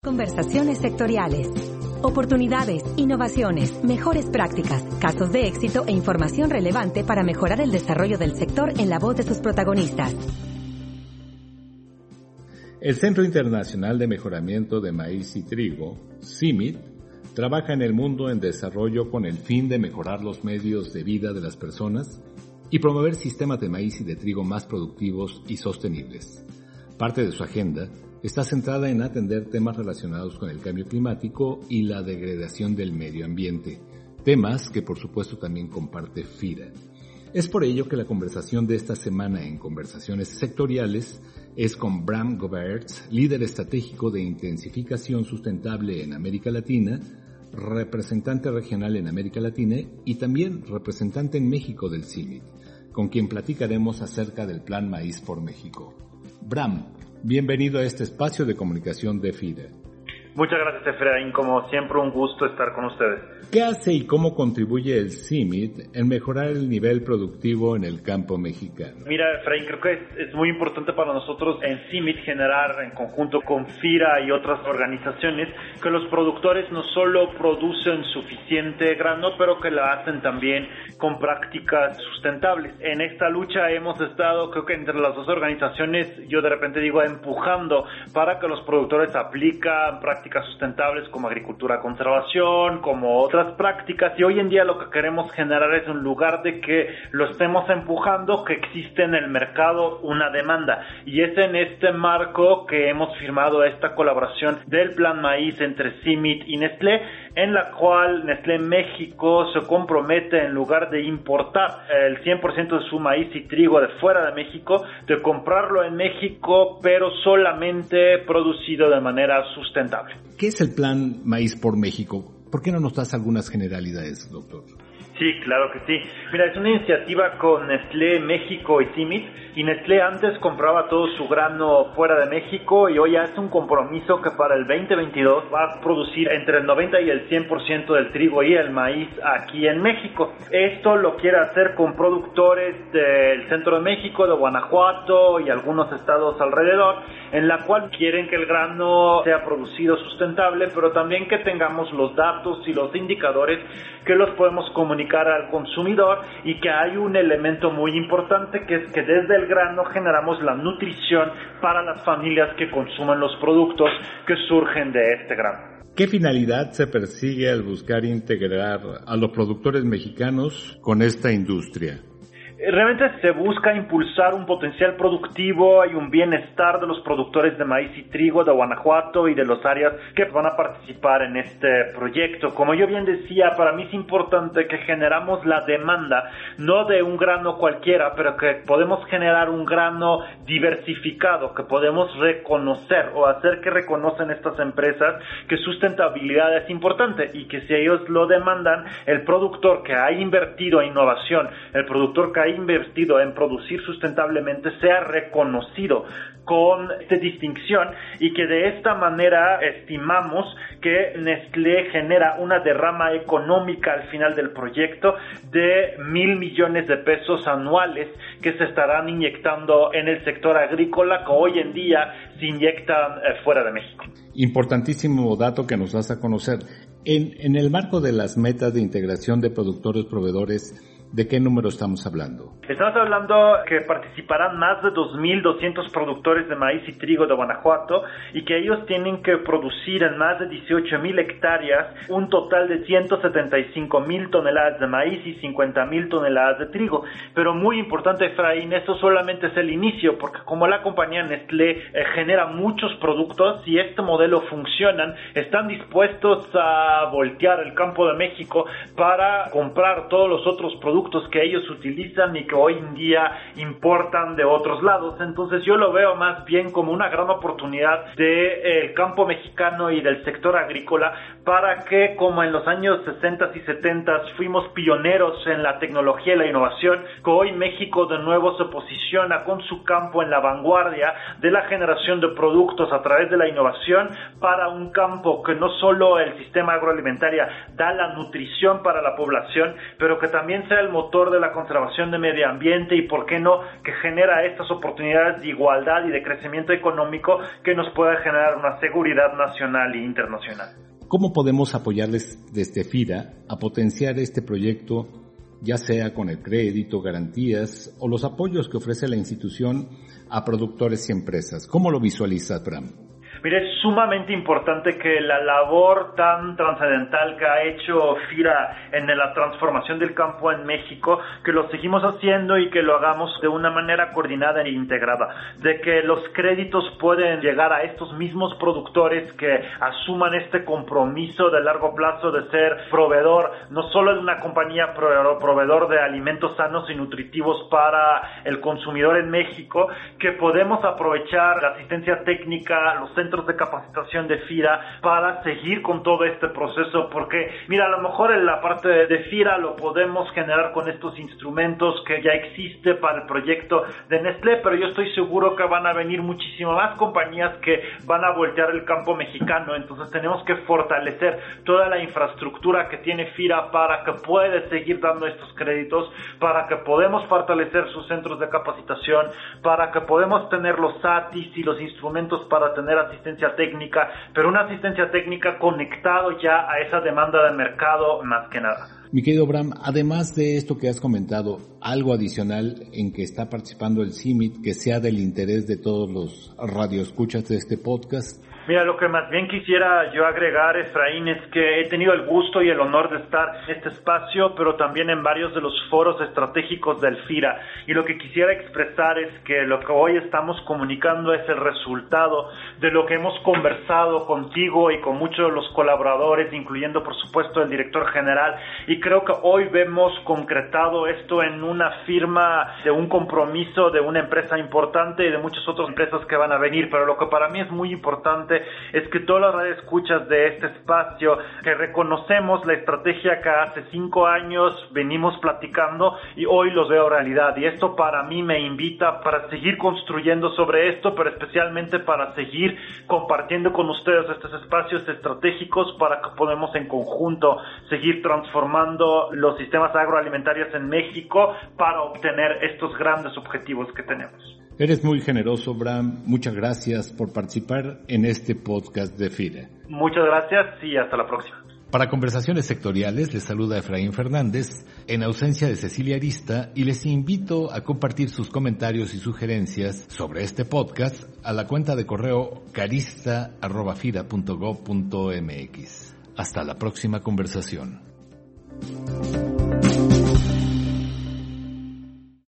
Conversaciones sectoriales. Oportunidades, innovaciones, mejores prácticas, casos de éxito e información relevante para mejorar el desarrollo del sector en la voz de sus protagonistas. El Centro Internacional de Mejoramiento de Maíz y Trigo, CIMIT, trabaja en el mundo en desarrollo con el fin de mejorar los medios de vida de las personas y promover sistemas de maíz y de trigo más productivos y sostenibles. Parte de su agenda está centrada en atender temas relacionados con el cambio climático y la degradación del medio ambiente, temas que por supuesto también comparte FIRA. Es por ello que la conversación de esta semana en conversaciones sectoriales es con Bram Goberts, líder estratégico de intensificación sustentable en América Latina, representante regional en América Latina y también representante en México del CIMIT, con quien platicaremos acerca del Plan Maíz por México. Bram, Bienvenido a este espacio de comunicación de FIDE. Muchas gracias, Efraín. Como siempre, un gusto estar con ustedes. ¿Qué hace y cómo contribuye el CIMIT en mejorar el nivel productivo en el campo mexicano? Mira, Efraín, creo que es, muy importante para nosotros en CIMIT generar, en conjunto con FIRA y otras organizaciones, que los productores no solo producen suficiente grano, pero que lo hacen también con prácticas sustentables. En esta lucha hemos estado, creo que entre las dos organizaciones, yo de repente digo, empujando para que los productores aplican prácticas sustentables como agricultura conservación, como otras prácticas y hoy en día lo que queremos generar es un lugar de que lo estemos empujando, que existe en el mercado una demanda. Y es en este marco que hemos firmado esta colaboración del Plan Maíz entre CIMIT y Nestlé en la cual Nestlé México se compromete en lugar de importar el 100% de su maíz y trigo de fuera de México, de comprarlo en México, pero solamente producido de manera sustentable. ¿Qué es el plan Maíz por México? ¿Por qué no nos das algunas generalidades, doctor? Sí, claro que sí. Mira, es una iniciativa con Nestlé México y CIMIT. Y Nestlé antes compraba todo su grano fuera de México y hoy hace un compromiso que para el 2022 va a producir entre el 90 y el 100% del trigo y el maíz aquí en México. Esto lo quiere hacer con productores del centro de México, de Guanajuato y algunos estados alrededor, en la cual quieren que el grano sea producido sustentable, pero también que tengamos los datos y los indicadores que los podemos comunicar al consumidor y que hay un elemento muy importante que es que desde el grano generamos la nutrición para las familias que consumen los productos que surgen de este grano. ¿Qué finalidad se persigue al buscar integrar a los productores mexicanos con esta industria? Realmente se busca impulsar un potencial productivo y un bienestar de los productores de maíz y trigo de Guanajuato y de los áreas que van a participar en este proyecto. Como yo bien decía, para mí es importante que generamos la demanda, no de un grano cualquiera, pero que podemos generar un grano diversificado, que podemos reconocer o hacer que reconocen estas empresas que sustentabilidad es importante y que si ellos lo demandan, el productor que ha invertido en innovación, el productor que ha invertido en producir sustentablemente sea reconocido con esta distinción y que de esta manera estimamos que Nestlé genera una derrama económica al final del proyecto de mil millones de pesos anuales que se estarán inyectando en el sector agrícola que hoy en día se inyectan eh, fuera de México. Importantísimo dato que nos das a conocer. En, en el marco de las metas de integración de productores proveedores, ¿De qué número estamos hablando? Estamos hablando que participarán más de 2.200 productores de maíz y trigo de Guanajuato y que ellos tienen que producir en más de 18.000 hectáreas un total de 175.000 toneladas de maíz y 50.000 toneladas de trigo. Pero muy importante, Efraín, eso solamente es el inicio, porque como la compañía Nestlé eh, genera muchos productos y este modelo funcionan, están dispuestos a voltear el campo de México para comprar todos los otros productos que ellos utilizan y que hoy en día importan de otros lados. Entonces yo lo veo más bien como una gran oportunidad del eh, campo mexicano y del sector agrícola para que como en los años 60 y 70 fuimos pioneros en la tecnología y la innovación, que hoy México de nuevo se posiciona con su campo en la vanguardia de la generación de productos a través de la innovación para un campo que no solo el sistema agroalimentario da la nutrición para la población, pero que también sea el motor de la conservación de medio ambiente y, por qué no, que genera estas oportunidades de igualdad y de crecimiento económico que nos pueda generar una seguridad nacional e internacional. ¿Cómo podemos apoyarles desde FIRA a potenciar este proyecto, ya sea con el crédito, garantías o los apoyos que ofrece la institución a productores y empresas? ¿Cómo lo visualiza, Bram? Mire, es sumamente importante que la labor tan trascendental que ha hecho FIRA en la transformación del campo en México, que lo seguimos haciendo y que lo hagamos de una manera coordinada e integrada, de que los créditos pueden llegar a estos mismos productores que asuman este compromiso de largo plazo de ser proveedor, no solo de una compañía proveedor de alimentos sanos y nutritivos para el consumidor en México, que podemos aprovechar la asistencia técnica, los centros centros de capacitación de FIRA para seguir con todo este proceso porque mira a lo mejor en la parte de FIRA lo podemos generar con estos instrumentos que ya existe para el proyecto de Nestlé pero yo estoy seguro que van a venir muchísimas más compañías que van a voltear el campo mexicano. Entonces tenemos que fortalecer toda la infraestructura que tiene FIRA para que pueda seguir dando estos créditos para que podemos fortalecer sus centros de capacitación para que podemos tener los SATIS y los instrumentos para tener asistencia asistencia técnica, pero una asistencia técnica conectado ya a esa demanda del mercado más que nada. Mi querido Bram, además de esto que has comentado, algo adicional en que está participando el CIMIT que sea del interés de todos los radioescuchas de este podcast. Mira, lo que más bien quisiera yo agregar, Efraín, es que he tenido el gusto y el honor de estar en este espacio, pero también en varios de los foros estratégicos del FIRA. Y lo que quisiera expresar es que lo que hoy estamos comunicando es el resultado de lo que hemos conversado contigo y con muchos de los colaboradores, incluyendo por supuesto el director general. Y creo que hoy vemos concretado esto en una firma de un compromiso de una empresa importante y de muchas otras empresas que van a venir. Pero lo que para mí es muy importante es que todas las escuchas de este espacio, que reconocemos la estrategia que hace cinco años venimos platicando y hoy los veo realidad. Y esto para mí me invita para seguir construyendo sobre esto, pero especialmente para seguir compartiendo con ustedes estos espacios estratégicos para que podamos en conjunto seguir transformando los sistemas agroalimentarios en México para obtener estos grandes objetivos que tenemos. Eres muy generoso, Bram. Muchas gracias por participar en este podcast de FIDE. Muchas gracias y hasta la próxima. Para conversaciones sectoriales les saluda Efraín Fernández en ausencia de Cecilia Arista y les invito a compartir sus comentarios y sugerencias sobre este podcast a la cuenta de correo carista.fida.gov.mx. Hasta la próxima conversación.